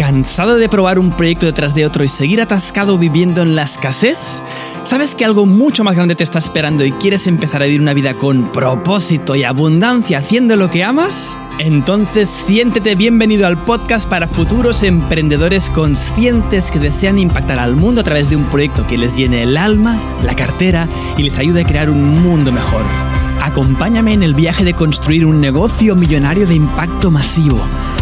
¿Cansado de probar un proyecto detrás de otro y seguir atascado viviendo en la escasez? ¿Sabes que algo mucho más grande te está esperando y quieres empezar a vivir una vida con propósito y abundancia haciendo lo que amas? Entonces siéntete bienvenido al podcast para futuros emprendedores conscientes que desean impactar al mundo a través de un proyecto que les llene el alma, la cartera y les ayude a crear un mundo mejor. Acompáñame en el viaje de construir un negocio millonario de impacto masivo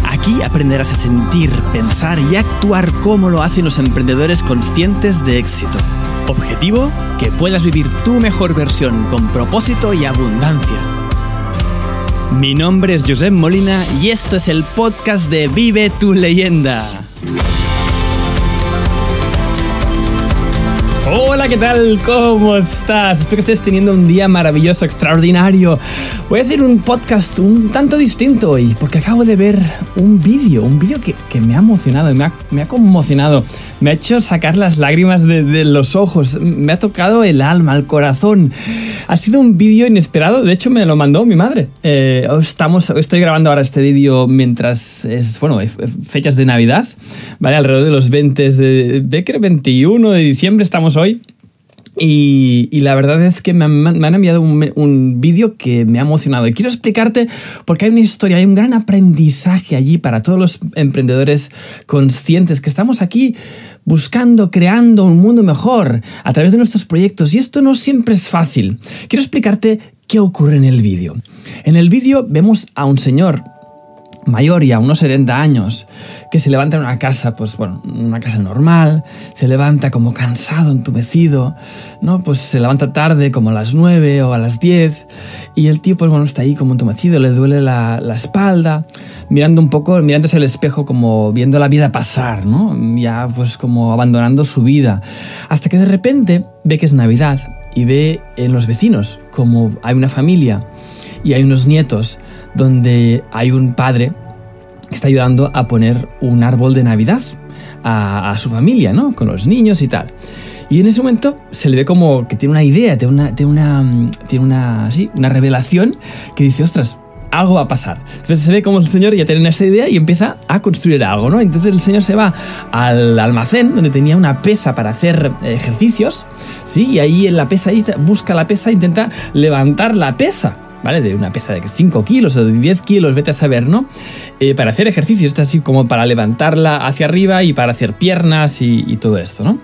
Aquí aprenderás a sentir, pensar y actuar como lo hacen los emprendedores conscientes de éxito. Objetivo, que puedas vivir tu mejor versión con propósito y abundancia. Mi nombre es Josep Molina y esto es el podcast de Vive tu leyenda. Hola, ¿qué tal? ¿Cómo estás? Espero que estés teniendo un día maravilloso, extraordinario. Voy a hacer un podcast un tanto distinto hoy, porque acabo de ver un vídeo, un vídeo que, me ha emocionado, me ha, me ha conmocionado, me ha hecho sacar las lágrimas de, los ojos, me ha tocado el alma, el corazón. Ha sido un vídeo inesperado, de hecho me lo mandó mi madre. Eh, estamos, estoy grabando ahora este vídeo mientras es, bueno, fechas de Navidad, ¿vale? Alrededor de los 20 de, de 21 de diciembre estamos hoy. Y, la verdad es que me han, enviado un, vídeo que me ha emocionado. Y quiero explicarte porque hay una historia, hay un gran aprendizaje allí para todos los emprendedores conscientes que estamos aquí buscando, creando un mundo mejor a través de nuestros proyectos. Y esto no siempre es fácil. Quiero explicarte qué ocurre en el vídeo. En el vídeo vemos a un señor mayor ya, unos 70 años, que se levanta en una casa, pues bueno, una casa normal, se levanta como cansado, entumecido, ¿no? Pues se levanta tarde, como a las 9 o a las 10, y el tío, pues bueno, está ahí como entumecido, le duele la, la espalda, mirando un poco, mirándose al espejo como viendo la vida pasar, ¿no? Ya pues como abandonando su vida, hasta que de repente ve que es Navidad y ve en los vecinos como hay una familia y hay unos nietos donde hay un padre que está ayudando a poner un árbol de Navidad a, su familia, ¿no? Con los niños y tal. Y en ese momento se le ve como que tiene una idea, tiene una, tiene una, tiene una, sí, una revelación que dice, ostras, algo va a pasar. Entonces se ve como el señor ya tiene esa idea y empieza a construir algo, ¿no? Entonces el señor se va al almacén donde tenía una pesa para hacer ejercicios, ¿sí? Y ahí en la pesa, busca la pesa intenta levantar la pesa. ¿Vale? De una pesa de 5 kilos o de 10 kilos, vete a saber, ¿no? Eh, para hacer ejercicio, está así como para levantarla hacia arriba y para hacer piernas y, todo esto, ¿no?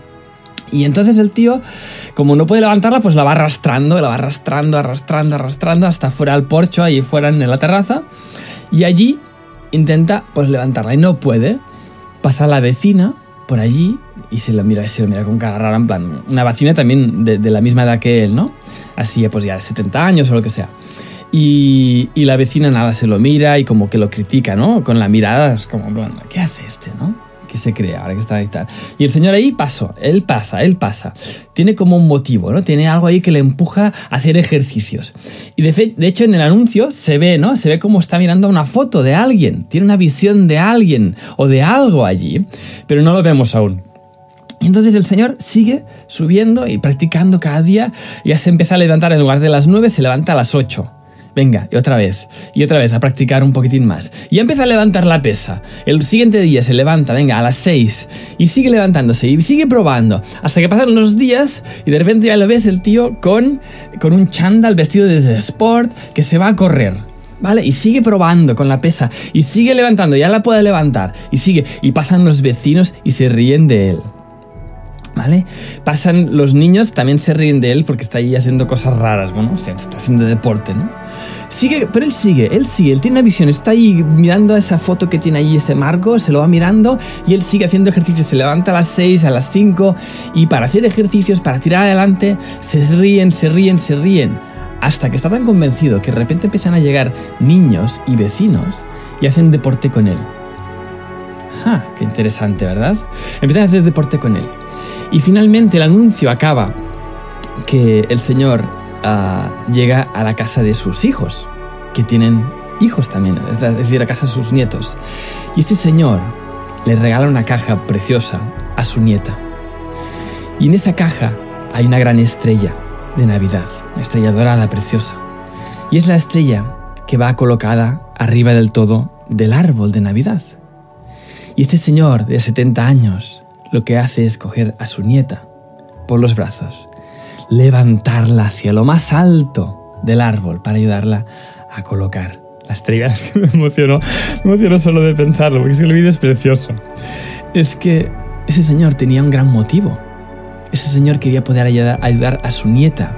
Y entonces el tío, como no puede levantarla, pues la va arrastrando, la va arrastrando, arrastrando, arrastrando hasta fuera al porcho, ahí fuera en la terraza. Y allí intenta pues levantarla y no puede. Pasa la vecina por allí y se la mira, se mira con cara rara, en plan, una vecina también de la misma edad que él, ¿no? Así pues ya de 70 años o lo que sea. Y, la vecina nada, se lo mira y como que lo critica, ¿no? Con la mirada, es como, bueno, ¿qué hace este, no? ¿Qué se cree ahora que está ahí tal? Y el señor ahí pasó, él pasa, él pasa. Tiene como un motivo, ¿no? Tiene algo ahí que le empuja a hacer ejercicios. Y de, de hecho en el anuncio se ve, ¿no? Se ve como está mirando una foto de alguien, tiene una visión de alguien o de algo allí, pero no lo vemos aún. Entonces el señor sigue subiendo y practicando cada día. Ya se empieza a levantar en lugar de las 9, se levanta a las 8. Venga, y otra vez, y otra vez, a practicar un poquitín más. Y empieza a levantar la pesa. El siguiente día se levanta, venga, a las 6. Y sigue levantándose, y sigue probando. Hasta que pasan unos días, y de repente ya lo ves el tío con, con un chándal vestido de sport que se va a correr. ¿Vale? Y sigue probando con la pesa. Y sigue levantando, ya la puede levantar. Y sigue. Y pasan los vecinos y se ríen de él. ¿Vale? Pasan los niños, también se ríen de él porque está ahí haciendo cosas raras, bueno, o sea, está haciendo deporte, ¿no? Sigue, pero él sigue, él sigue, él tiene una visión, está ahí mirando esa foto que tiene ahí, ese marco, se lo va mirando y él sigue haciendo ejercicios, se levanta a las 6, a las 5 y para hacer ejercicios, para tirar adelante, se ríen, se ríen, se ríen, hasta que está tan convencido que de repente empiezan a llegar niños y vecinos y hacen deporte con él. ¡Ja! ¡Qué interesante, ¿verdad? Empiezan a hacer deporte con él. Y finalmente el anuncio acaba que el señor Ah, llega a la casa de sus hijos, que tienen hijos también, es decir, a casa de sus nietos. Y este señor le regala una caja preciosa a su nieta. Y en esa caja hay una gran estrella de Navidad, una estrella dorada preciosa. Y es la estrella que va colocada arriba del todo del árbol de Navidad. Y este señor de 70 años lo que hace es coger a su nieta por los brazos, levantarla hacia lo más alto del árbol para ayudarla a colocar las estrellas. que me emociono, me emociono solo de pensarlo, porque es que el vídeo es precioso. Es que ese señor tenía un gran motivo. Ese señor quería poder ayudar, ayudar a su nieta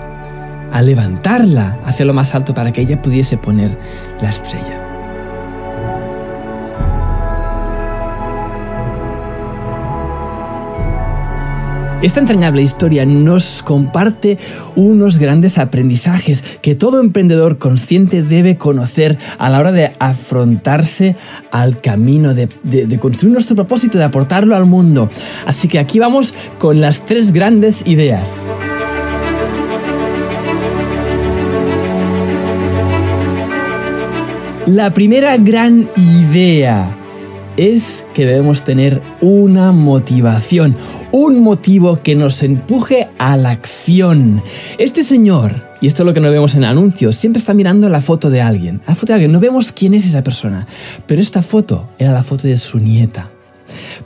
a levantarla hacia lo más alto para que ella pudiese poner la estrella. Esta entrañable historia nos comparte unos grandes aprendizajes que todo emprendedor consciente debe conocer a la hora de afrontarse al camino de, construir nuestro propósito, de aportarlo al mundo. Así que aquí vamos con las tres grandes ideas. La primera gran idea es que debemos tener una motivación, un motivo que nos empuje a la acción. Este señor, y esto es lo que no vemos en anuncios, siempre está mirando la foto de alguien. La foto de alguien, no vemos quién es esa persona, pero esta foto era la foto de su nieta.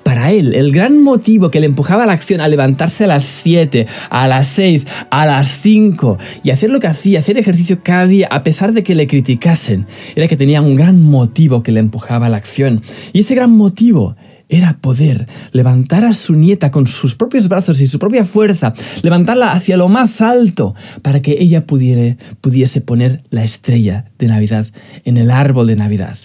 Para él, el gran motivo que le empujaba a la acción a levantarse a las 7, a las 6, a las 5 y hacer lo que hacía, hacer ejercicio cada día a pesar de que le criticasen, era que tenía un gran motivo que le empujaba a la acción. Y ese gran motivo era poder levantar a su nieta con sus propios brazos y su propia fuerza, levantarla hacia lo más alto para que ella pudiese poner la estrella de Navidad en el árbol de Navidad.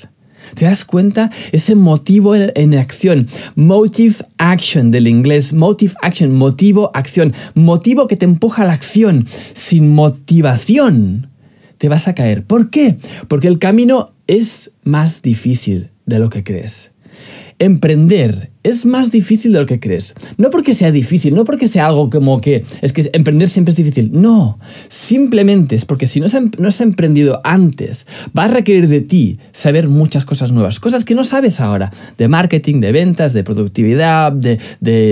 ¿Te das cuenta? Ese motivo en, acción. Motive action del inglés. Motive action. Motivo, acción. Motivo que te empuja a la acción. Sin motivación te vas a caer. ¿Por qué? Porque el camino es más difícil de lo que crees. Emprender es más difícil de lo que crees. No porque sea difícil, no porque sea algo como que es que emprender siempre es difícil. No, simplemente es porque si no has, emprendido antes, va a requerir de ti saber muchas cosas nuevas, cosas que no sabes ahora, de marketing, de ventas, de productividad, de,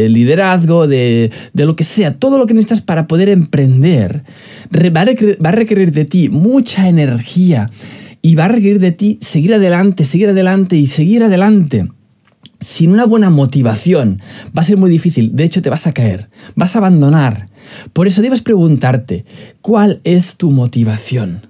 liderazgo, de, de, lo que sea, todo lo que necesitas para poder emprender, va a requerir de ti mucha energía y va a requerir de ti seguir adelante, seguir adelante y seguir adelante sin una buena motivación va a ser muy difícil. De hecho, te vas a caer, vas a abandonar. Por eso debes preguntarte, ¿cuál es tu motivación?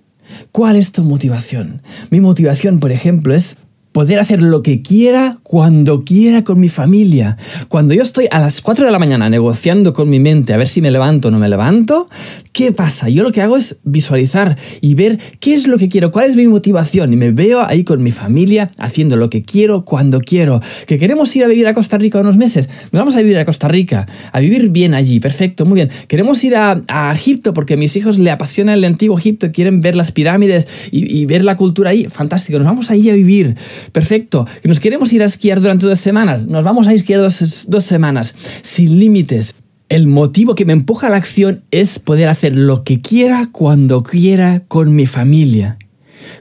¿Cuál es tu motivación? Mi motivación, por ejemplo, es poder hacer lo que quiera cuando quiera con mi familia. Cuando yo estoy a las 4 de la mañana negociando con mi mente a ver si me levanto o no me levanto, ¿qué pasa? Yo lo que hago es visualizar y ver qué es lo que quiero, cuál es mi motivación y me veo ahí con mi familia haciendo lo que quiero cuando quiero. Que queremos ir a vivir a Costa Rica unos meses, nos vamos a vivir a Costa Rica, a vivir bien allí, perfecto, muy bien. Queremos ir a, Egipto porque a mis hijos le apasiona el antiguo Egipto, quieren ver las pirámides y, y ver la cultura ahí, fantástico, nos vamos ahí a vivir. Perfecto. Nos queremos ir a esquiar durante dos semanas. Nos vamos a esquiar dos, dos semanas. Sin límites. El motivo que me empuja a la acción es poder hacer lo que quiera cuando quiera con mi familia.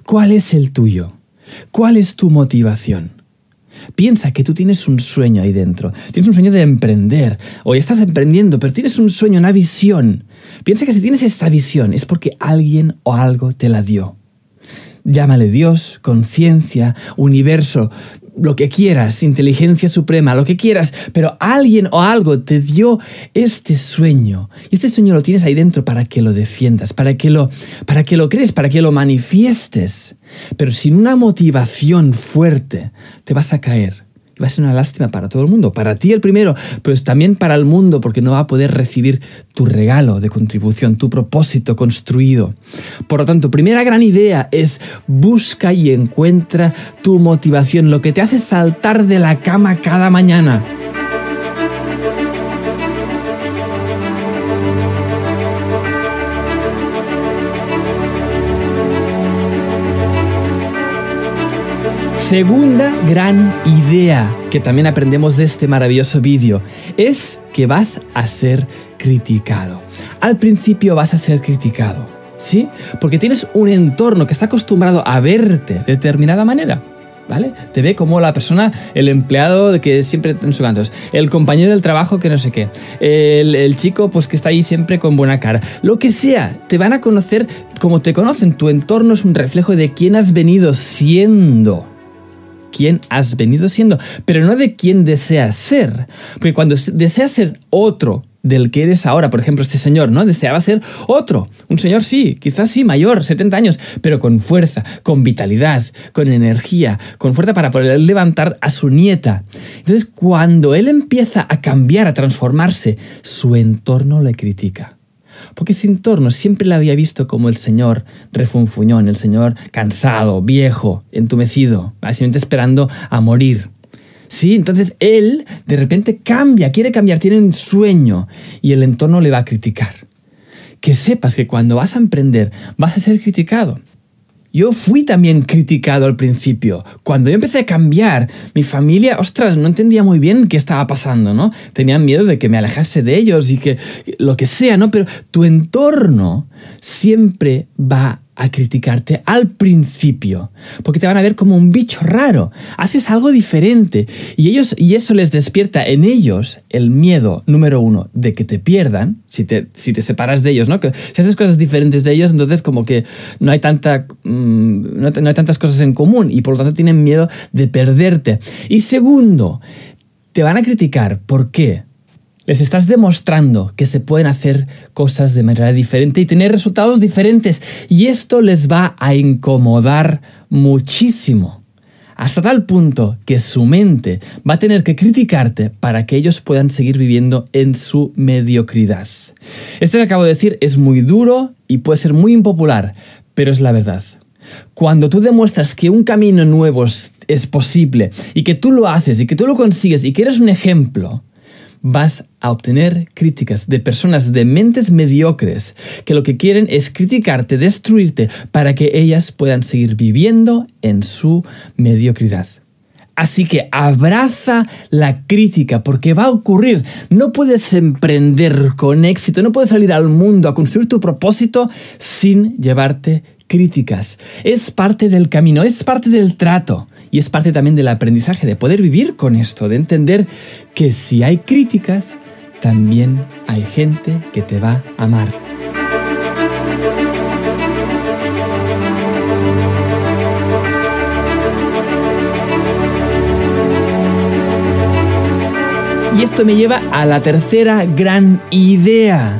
¿Cuál es el tuyo? ¿Cuál es tu motivación? Piensa que tú tienes un sueño ahí dentro. Tienes un sueño de emprender. O estás emprendiendo, pero tienes un sueño, una visión. Piensa que si tienes esta visión es porque alguien o algo te la dio. Llámale Dios, conciencia, universo, lo que quieras, inteligencia suprema, lo que quieras, pero alguien o algo te dio este sueño. Y este sueño lo tienes ahí dentro para que lo defiendas, para que lo, para que lo crees, para que lo manifiestes. Pero sin una motivación fuerte, te vas a caer va a ser una lástima para todo el mundo, para ti el primero, pero también para el mundo, porque no va a poder recibir tu regalo de contribución, tu propósito construido. Por lo tanto, primera gran idea es busca y encuentra tu motivación, lo que te hace saltar de la cama cada mañana. Segunda gran idea que también aprendemos de este maravilloso vídeo es que vas a ser criticado. Al principio vas a ser criticado, ¿sí? Porque tienes un entorno que está acostumbrado a verte de determinada manera. ¿Vale? Te ve como la persona, el empleado que siempre en su canto, el compañero del trabajo que no sé qué, el, chico pues que está ahí siempre con buena cara, lo que sea, te van a conocer como te conocen, tu entorno es un reflejo de quién has venido siendo. Quién has venido siendo, pero no de quién deseas ser. Porque cuando deseas ser otro del que eres ahora, por ejemplo, este señor, ¿no? Deseaba ser otro. Un señor, sí, quizás sí, mayor, 70 años, pero con fuerza, con vitalidad, con energía, con fuerza para poder levantar a su nieta. Entonces, cuando él empieza a cambiar, a transformarse, su entorno le critica. Porque ese entorno siempre le había visto como el señor refunfuñón, el señor cansado, viejo, entumecido, básicamente esperando a morir. Sí, entonces él de repente cambia, quiere cambiar, tiene un sueño y el entorno le va a criticar. Que sepas que cuando vas a emprender vas a ser criticado. Yo fui también criticado al principio. Cuando yo empecé a cambiar, mi familia, ostras, no entendía muy bien qué estaba pasando, ¿no? Tenían miedo de que me alejase de ellos y que lo que sea, ¿no? Pero tu entorno siempre va a criticarte al principio, porque te van a ver como un bicho raro, haces algo diferente y ellos y eso les despierta en ellos el miedo número uno de que te pierdan, si te, si te separas de ellos, ¿no? Que si haces cosas diferentes de ellos, entonces como que no hay tanta mm, no, no hay tantas cosas en común y por lo tanto tienen miedo de perderte. Y segundo, te van a criticar, ¿por qué? Les estás demostrando que se pueden hacer cosas de manera diferente y tener resultados diferentes. Y esto les va a incomodar muchísimo. Hasta tal punto que su mente va a tener que criticarte para que ellos puedan seguir viviendo en su mediocridad. Esto que acabo de decir es muy duro y puede ser muy impopular, pero es la verdad. Cuando tú demuestras que un camino nuevo es, posible y que tú lo haces y que tú lo consigues y que eres un ejemplo, vas a obtener críticas de personas de mentes mediocres que lo que quieren es criticarte, destruirte, para que ellas puedan seguir viviendo en su mediocridad. Así que abraza la crítica porque va a ocurrir. No puedes emprender con éxito, no puedes salir al mundo a construir tu propósito sin llevarte críticas. Es parte del camino, es parte del trato y es parte también del aprendizaje, de poder vivir con esto, de entender que si hay críticas, también hay gente que te va a amar. Y esto me lleva a la tercera gran idea.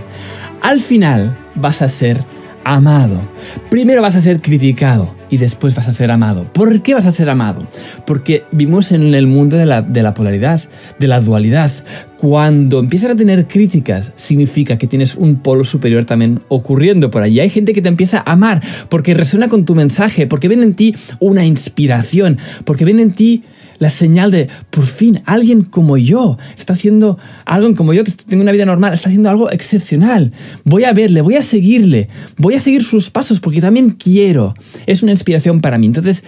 Al final vas a ser amado. Primero vas a ser criticado y después vas a ser amado. ¿Por qué vas a ser amado? Porque vivimos en el mundo de la, de la polaridad, de la dualidad. Cuando empiezas a tener críticas, significa que tienes un polo superior también ocurriendo por allí. Hay gente que te empieza a amar porque resuena con tu mensaje, porque ven en ti una inspiración, porque ven en ti la señal de, por fin, alguien como yo está haciendo algo como yo, que tengo una vida normal, está haciendo algo excepcional. Voy a verle, voy a seguirle, voy a seguir sus pasos porque también quiero. Es una inspiración para mí. Entonces,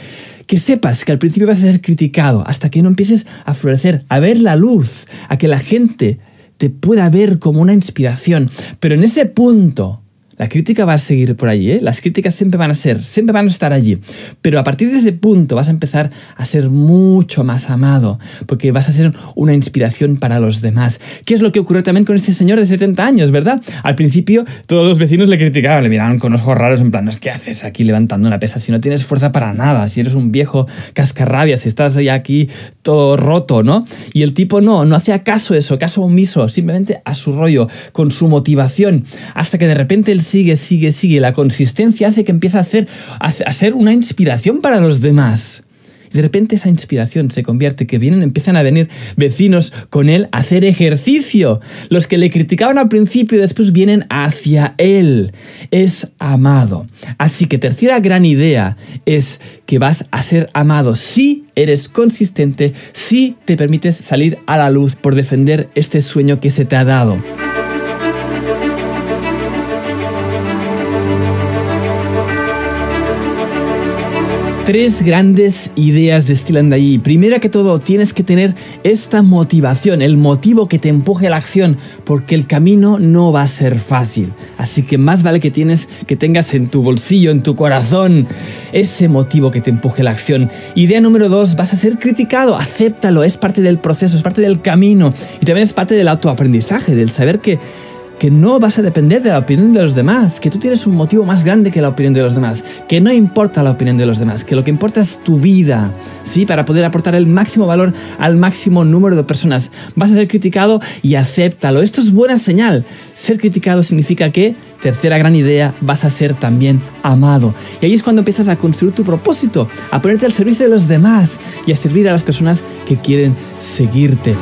que sepas que al principio vas a ser criticado hasta que no empieces a florecer, a ver la luz, a que la gente te pueda ver como una inspiración. Pero en ese punto la crítica va a seguir por allí, ¿eh? las críticas siempre van a ser, siempre van a estar allí. Pero a partir de ese punto vas a empezar a ser mucho más amado, porque vas a ser una inspiración para los demás. ¿Qué es lo que ocurrió también con este señor de 70 años, verdad? Al principio todos los vecinos le criticaban, le miraban con ojos raros en plan, ¿qué haces aquí levantando una pesa si no tienes fuerza para nada? Si eres un viejo cascarrabia, si estás ya aquí todo roto, ¿no? Y el tipo no, no hacía caso eso, caso omiso, simplemente a su rollo, con su motivación, hasta que de repente el sigue, sigue, sigue, la consistencia hace que empiece a, hacer, a ser una inspiración para los demás. De repente esa inspiración se convierte, que vienen, empiezan a venir vecinos con él a hacer ejercicio. Los que le criticaban al principio después vienen hacia él. Es amado. Así que tercera gran idea es que vas a ser amado si eres consistente, si te permites salir a la luz por defender este sueño que se te ha dado. Tres grandes ideas destilan de allí. Primera que todo, tienes que tener esta motivación, el motivo que te empuje a la acción, porque el camino no va a ser fácil. Así que más vale que tienes que tengas en tu bolsillo, en tu corazón, ese motivo que te empuje a la acción. Idea número dos, vas a ser criticado, acéptalo, es parte del proceso, es parte del camino y también es parte del autoaprendizaje, del saber que que no vas a depender de la opinión de los demás, que tú tienes un motivo más grande que la opinión de los demás, que no importa la opinión de los demás, que lo que importa es tu vida, ¿sí? Para poder aportar el máximo valor al máximo número de personas. Vas a ser criticado y acéptalo. Esto es buena señal. Ser criticado significa que Tercera gran idea, vas a ser también amado. Y ahí es cuando empiezas a construir tu propósito, a ponerte al servicio de los demás y a servir a las personas que quieren seguirte.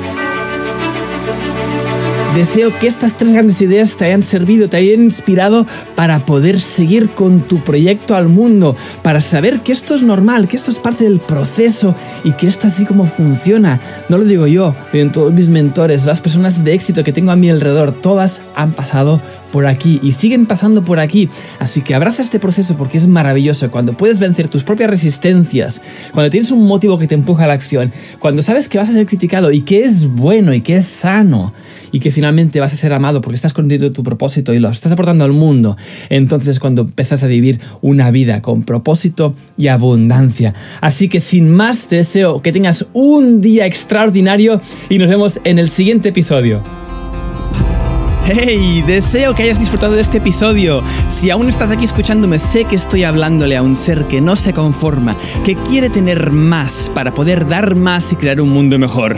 Deseo que estas tres grandes ideas te hayan servido, te hayan inspirado para poder seguir con tu proyecto al mundo, para saber que esto es normal, que esto es parte del proceso y que esto así como funciona. No lo digo yo, en todos mis mentores, las personas de éxito que tengo a mi alrededor, todas han pasado por aquí y siguen pasando por aquí. Así que abraza este proceso porque es maravilloso. Cuando puedes vencer tus propias resistencias, cuando tienes un motivo que te empuja a la acción, cuando sabes que vas a ser criticado y que es bueno y que es sano y que finalmente vas a ser amado porque estás cumpliendo tu propósito y lo estás aportando al mundo, entonces cuando empiezas a vivir una vida con propósito y abundancia. Así que sin más te deseo que tengas un día extraordinario y nos vemos en el siguiente episodio. Hey, deseo que hayas disfrutado de este episodio. Si aún estás aquí escuchándome, sé que estoy hablándole a un ser que no se conforma, que quiere tener más para poder dar más y crear un mundo mejor.